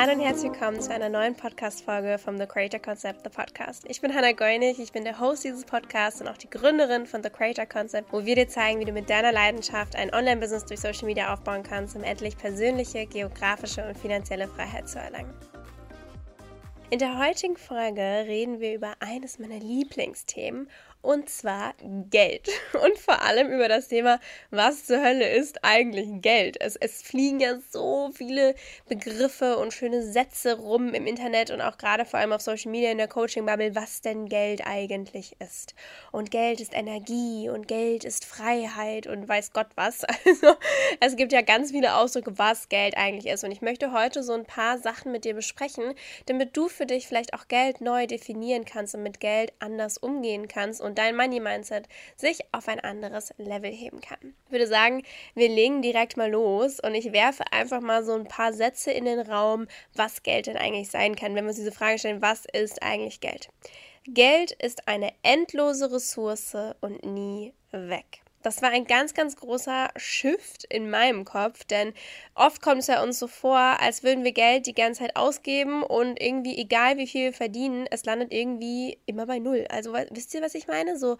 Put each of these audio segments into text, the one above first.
Hallo und herzlich willkommen zu einer neuen Podcast-Folge vom The Creator Concept, The Podcast. Ich bin Hannah Goinig, ich bin der Host dieses Podcasts und auch die Gründerin von The Creator Concept, wo wir dir zeigen, wie du mit deiner Leidenschaft ein Online-Business durch Social Media aufbauen kannst, um endlich persönliche, geografische und finanzielle Freiheit zu erlangen. In der heutigen Folge reden wir über eines meiner Lieblingsthemen und zwar Geld. Und vor allem über das Thema, was zur Hölle ist eigentlich Geld? Es, es fliegen ja so viele Begriffe und schöne Sätze rum im Internet und auch gerade vor allem auf Social Media in der Coaching-Bubble, was denn Geld eigentlich ist. Und Geld ist Energie und Geld ist Freiheit und weiß Gott was. Also es gibt ja ganz viele Ausdrücke, was Geld eigentlich ist. Und ich möchte heute so ein paar Sachen mit dir besprechen, damit du für dich vielleicht auch Geld neu definieren kannst und mit Geld anders umgehen kannst und dein Money-Mindset sich auf ein anderes Level heben kann. Ich würde sagen, wir legen direkt mal los und ich werfe einfach mal so ein paar Sätze in den Raum, was Geld denn eigentlich sein kann, wenn wir uns diese Frage stellen, was ist eigentlich Geld? Geld ist eine endlose Ressource und nie weg. Das war ein ganz, ganz großer Shift in meinem Kopf, denn oft kommt es ja uns so vor, als würden wir Geld die ganze Zeit ausgeben und irgendwie, egal wie viel wir verdienen, es landet irgendwie immer bei Null. Also wisst ihr, was ich meine? So,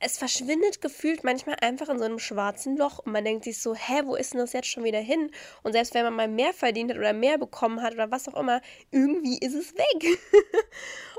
es verschwindet gefühlt manchmal einfach in so einem schwarzen Loch und man denkt sich so, hä, wo ist denn das jetzt schon wieder hin? Und selbst wenn man mal mehr verdient hat oder mehr bekommen hat oder was auch immer, irgendwie ist es weg.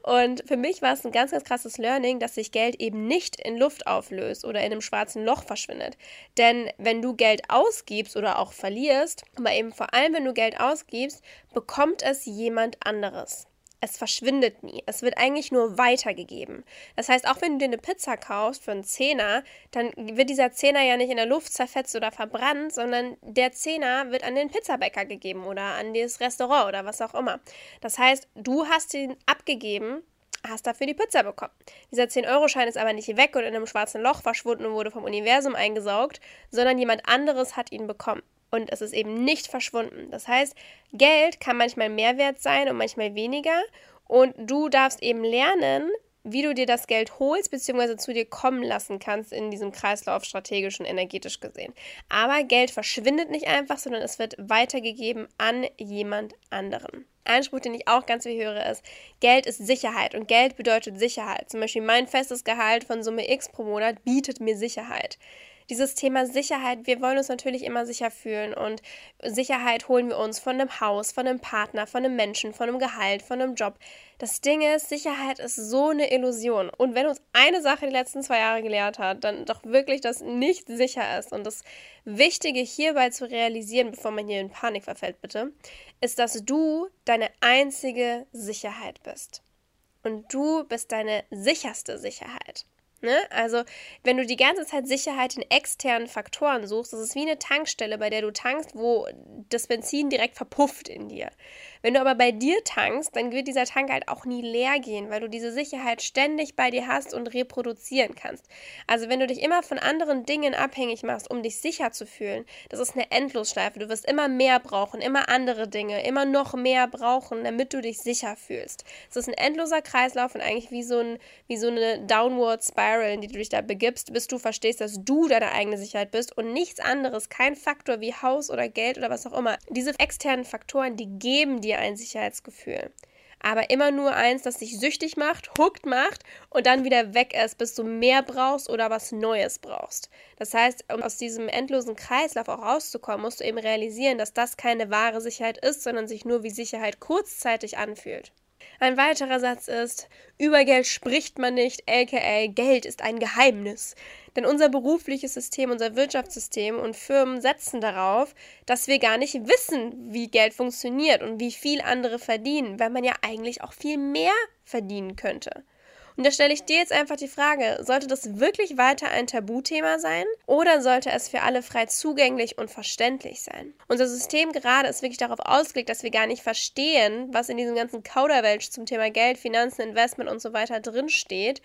und für mich war es ein ganz, ganz krasses Learning, dass sich Geld eben nicht in Luft auflöst oder in einem schwarzen Loch verschwindet. Denn wenn du Geld ausgibst oder auch verlierst, aber eben vor allem, wenn du Geld ausgibst, bekommt es jemand anderes es verschwindet nie. Es wird eigentlich nur weitergegeben. Das heißt, auch wenn du dir eine Pizza kaufst für einen Zehner, dann wird dieser Zehner ja nicht in der Luft zerfetzt oder verbrannt, sondern der Zehner wird an den Pizzabäcker gegeben oder an das Restaurant oder was auch immer. Das heißt, du hast ihn abgegeben, hast dafür die Pizza bekommen. Dieser 10-Euro-Schein ist aber nicht weg und in einem schwarzen Loch verschwunden und wurde vom Universum eingesaugt, sondern jemand anderes hat ihn bekommen und es ist eben nicht verschwunden. Das heißt, Geld kann manchmal mehr wert sein und manchmal weniger und du darfst eben lernen, wie du dir das Geld holst bzw. zu dir kommen lassen kannst in diesem Kreislauf strategisch und energetisch gesehen. Aber Geld verschwindet nicht einfach, sondern es wird weitergegeben an jemand anderen. Ein Spruch, den ich auch ganz viel höre, ist, Geld ist Sicherheit und Geld bedeutet Sicherheit. Zum Beispiel mein festes Gehalt von Summe X pro Monat bietet mir Sicherheit dieses Thema Sicherheit, wir wollen uns natürlich immer sicher fühlen und Sicherheit holen wir uns von einem Haus, von einem Partner, von einem Menschen, von einem Gehalt, von einem Job. Das Ding ist, Sicherheit ist so eine Illusion. Und wenn uns eine Sache die letzten zwei Jahre gelehrt hat, dann doch wirklich, dass nicht sicher ist. Und das Wichtige hierbei zu realisieren, bevor man hier in Panik verfällt, bitte, ist, dass du deine einzige Sicherheit bist. Und du bist deine sicherste Sicherheit. Ne? Also, wenn du die ganze Zeit Sicherheit in externen Faktoren suchst, das ist wie eine Tankstelle, bei der du tankst, wo das Benzin direkt verpufft in dir. Wenn du aber bei dir tankst, dann wird dieser Tank halt auch nie leer gehen, weil du diese Sicherheit ständig bei dir hast und reproduzieren kannst. Also wenn du dich immer von anderen Dingen abhängig machst, um dich sicher zu fühlen, das ist eine Endlosschleife. Du wirst immer mehr brauchen, immer andere Dinge, immer noch mehr brauchen, damit du dich sicher fühlst. Es ist ein endloser Kreislauf und eigentlich wie so, ein, wie so eine Downward Spiral, in die du dich da begibst, bis du verstehst, dass du deine eigene Sicherheit bist und nichts anderes, kein Faktor wie Haus oder Geld oder was auch immer. Diese externen Faktoren, die geben dir dir ein Sicherheitsgefühl. Aber immer nur eins, das dich süchtig macht, hooked macht und dann wieder weg ist, bis du mehr brauchst oder was Neues brauchst. Das heißt, um aus diesem endlosen Kreislauf auch rauszukommen, musst du eben realisieren, dass das keine wahre Sicherheit ist, sondern sich nur wie Sicherheit kurzzeitig anfühlt. Ein weiterer Satz ist, über Geld spricht man nicht, aka Geld ist ein Geheimnis. Denn unser berufliches System, unser Wirtschaftssystem und Firmen setzen darauf, dass wir gar nicht wissen, wie Geld funktioniert und wie viel andere verdienen, weil man ja eigentlich auch viel mehr verdienen könnte. Und da stelle ich dir jetzt einfach die Frage, sollte das wirklich weiter ein Tabuthema sein oder sollte es für alle frei zugänglich und verständlich sein? Unser System gerade ist wirklich darauf ausgelegt, dass wir gar nicht verstehen, was in diesem ganzen Kauderwelsch zum Thema Geld, Finanzen, Investment und so weiter drinsteht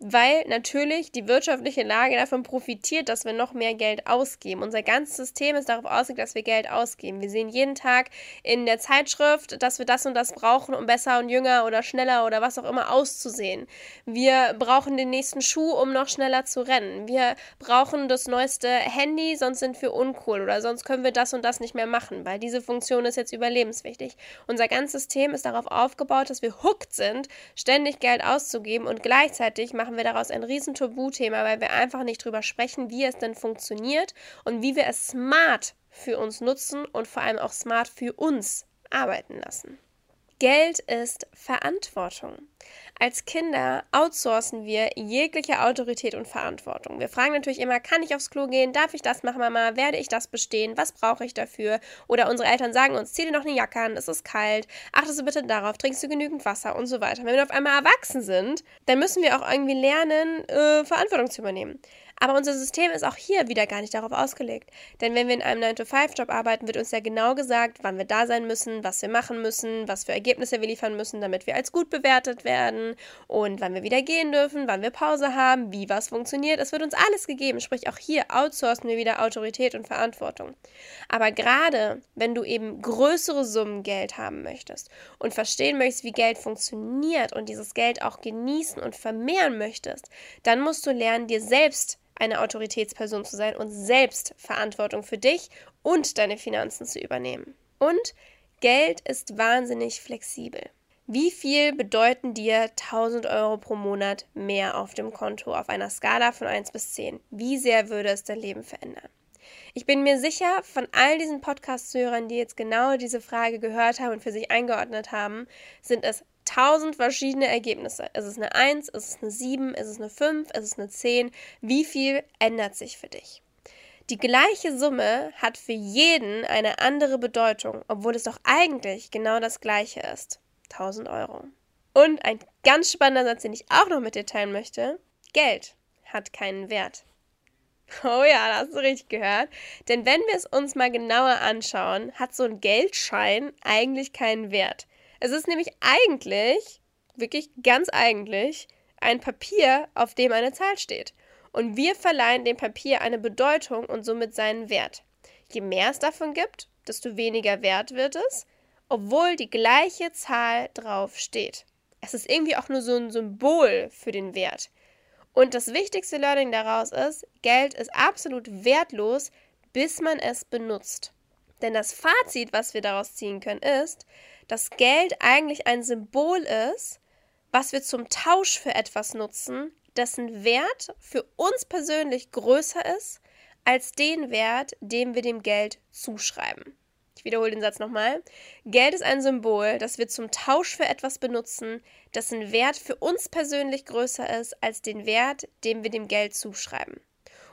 weil natürlich die wirtschaftliche Lage davon profitiert, dass wir noch mehr Geld ausgeben. Unser ganzes System ist darauf ausgelegt, dass wir Geld ausgeben. Wir sehen jeden Tag in der Zeitschrift, dass wir das und das brauchen, um besser und jünger oder schneller oder was auch immer auszusehen. Wir brauchen den nächsten Schuh, um noch schneller zu rennen. Wir brauchen das neueste Handy, sonst sind wir uncool oder sonst können wir das und das nicht mehr machen, weil diese Funktion ist jetzt überlebenswichtig. Unser ganzes System ist darauf aufgebaut, dass wir hooked sind, ständig Geld auszugeben und gleichzeitig machen machen wir daraus ein riesen Tabuthema, weil wir einfach nicht drüber sprechen, wie es denn funktioniert und wie wir es smart für uns nutzen und vor allem auch smart für uns arbeiten lassen. Geld ist Verantwortung. Als Kinder outsourcen wir jegliche Autorität und Verantwortung. Wir fragen natürlich immer, kann ich aufs Klo gehen? Darf ich das machen, Mama? Werde ich das bestehen? Was brauche ich dafür? Oder unsere Eltern sagen uns, zieh dir noch eine Jacke an, es ist kalt, achtest du bitte darauf, trinkst du genügend Wasser und so weiter. Wenn wir auf einmal erwachsen sind, dann müssen wir auch irgendwie lernen, äh, Verantwortung zu übernehmen. Aber unser System ist auch hier wieder gar nicht darauf ausgelegt. Denn wenn wir in einem 9-to-5-Job arbeiten, wird uns ja genau gesagt, wann wir da sein müssen, was wir machen müssen, was für Ergebnisse wir liefern müssen, damit wir als gut bewertet werden und wann wir wieder gehen dürfen, wann wir Pause haben, wie was funktioniert. Es wird uns alles gegeben. Sprich, auch hier outsourcen wir wieder Autorität und Verantwortung. Aber gerade wenn du eben größere Summen Geld haben möchtest und verstehen möchtest, wie Geld funktioniert und dieses Geld auch genießen und vermehren möchtest, dann musst du lernen, dir selbst eine Autoritätsperson zu sein und selbst Verantwortung für dich und deine Finanzen zu übernehmen. Und Geld ist wahnsinnig flexibel. Wie viel bedeuten dir 1000 Euro pro Monat mehr auf dem Konto auf einer Skala von 1 bis 10? Wie sehr würde es dein Leben verändern? Ich bin mir sicher, von all diesen Podcast-Hörern, die jetzt genau diese Frage gehört haben und für sich eingeordnet haben, sind es tausend verschiedene Ergebnisse. Ist es eine 1, ist es eine 7, ist es eine 5, ist es eine 10? Wie viel ändert sich für dich? Die gleiche Summe hat für jeden eine andere Bedeutung, obwohl es doch eigentlich genau das gleiche ist. 1000 Euro. Und ein ganz spannender Satz, den ich auch noch mit dir teilen möchte. Geld hat keinen Wert. Oh ja, da hast du richtig gehört. Denn wenn wir es uns mal genauer anschauen, hat so ein Geldschein eigentlich keinen Wert. Es ist nämlich eigentlich, wirklich ganz eigentlich, ein Papier, auf dem eine Zahl steht. Und wir verleihen dem Papier eine Bedeutung und somit seinen Wert. Je mehr es davon gibt, desto weniger wert wird es, obwohl die gleiche Zahl drauf steht. Es ist irgendwie auch nur so ein Symbol für den Wert. Und das wichtigste Learning daraus ist, Geld ist absolut wertlos, bis man es benutzt. Denn das Fazit, was wir daraus ziehen können, ist, dass Geld eigentlich ein Symbol ist, was wir zum Tausch für etwas nutzen, dessen Wert für uns persönlich größer ist als den Wert, den wir dem Geld zuschreiben. Ich wiederhole den Satz nochmal. Geld ist ein Symbol, das wir zum Tausch für etwas benutzen, dessen Wert für uns persönlich größer ist als den Wert, den wir dem Geld zuschreiben.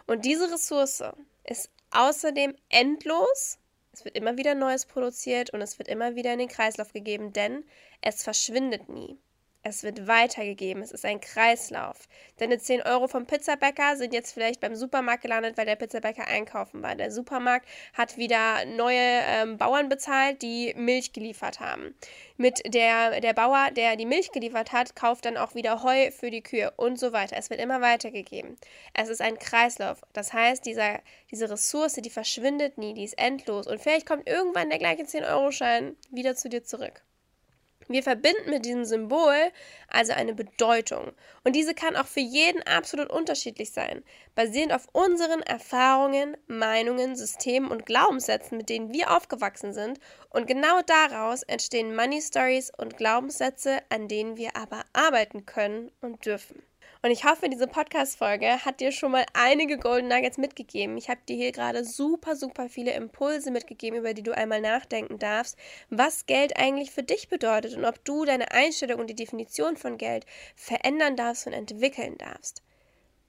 Und diese Ressource ist außerdem endlos es wird immer wieder Neues produziert und es wird immer wieder in den Kreislauf gegeben, denn es verschwindet nie. Es wird weitergegeben. Es ist ein Kreislauf. Deine 10 Euro vom Pizzabäcker sind jetzt vielleicht beim Supermarkt gelandet, weil der Pizzabäcker einkaufen war. Der Supermarkt hat wieder neue ähm, Bauern bezahlt, die Milch geliefert haben. Mit der, der Bauer, der die Milch geliefert hat, kauft dann auch wieder Heu für die Kühe und so weiter. Es wird immer weitergegeben. Es ist ein Kreislauf. Das heißt, dieser, diese Ressource, die verschwindet nie, die ist endlos. Und vielleicht kommt irgendwann der gleiche 10-Euro-Schein wieder zu dir zurück. Wir verbinden mit diesem Symbol also eine Bedeutung. Und diese kann auch für jeden absolut unterschiedlich sein, basierend auf unseren Erfahrungen, Meinungen, Systemen und Glaubenssätzen, mit denen wir aufgewachsen sind. Und genau daraus entstehen Money Stories und Glaubenssätze, an denen wir aber arbeiten können und dürfen. Und ich hoffe, diese Podcast-Folge hat dir schon mal einige Golden Nuggets mitgegeben. Ich habe dir hier gerade super, super viele Impulse mitgegeben, über die du einmal nachdenken darfst, was Geld eigentlich für dich bedeutet und ob du deine Einstellung und die Definition von Geld verändern darfst und entwickeln darfst.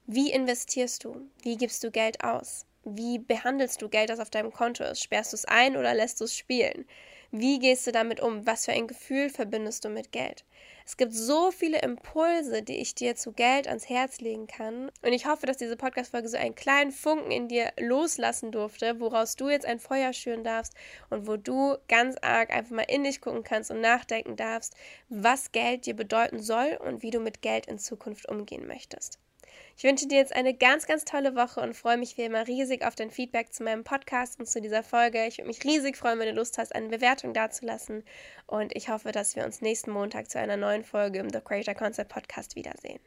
Wie investierst du? Wie gibst du Geld aus? Wie behandelst du Geld, das auf deinem Konto ist? Sperrst du es ein oder lässt du es spielen? Wie gehst du damit um? Was für ein Gefühl verbindest du mit Geld? Es gibt so viele Impulse, die ich dir zu Geld ans Herz legen kann. Und ich hoffe, dass diese Podcast-Folge so einen kleinen Funken in dir loslassen durfte, woraus du jetzt ein Feuer schüren darfst und wo du ganz arg einfach mal in dich gucken kannst und nachdenken darfst, was Geld dir bedeuten soll und wie du mit Geld in Zukunft umgehen möchtest. Ich wünsche dir jetzt eine ganz, ganz tolle Woche und freue mich wie immer riesig auf dein Feedback zu meinem Podcast und zu dieser Folge. Ich würde mich riesig freuen, wenn du Lust hast, eine Bewertung dazulassen. Und ich hoffe, dass wir uns nächsten Montag zu einer neuen Folge im The Creator Concept Podcast wiedersehen.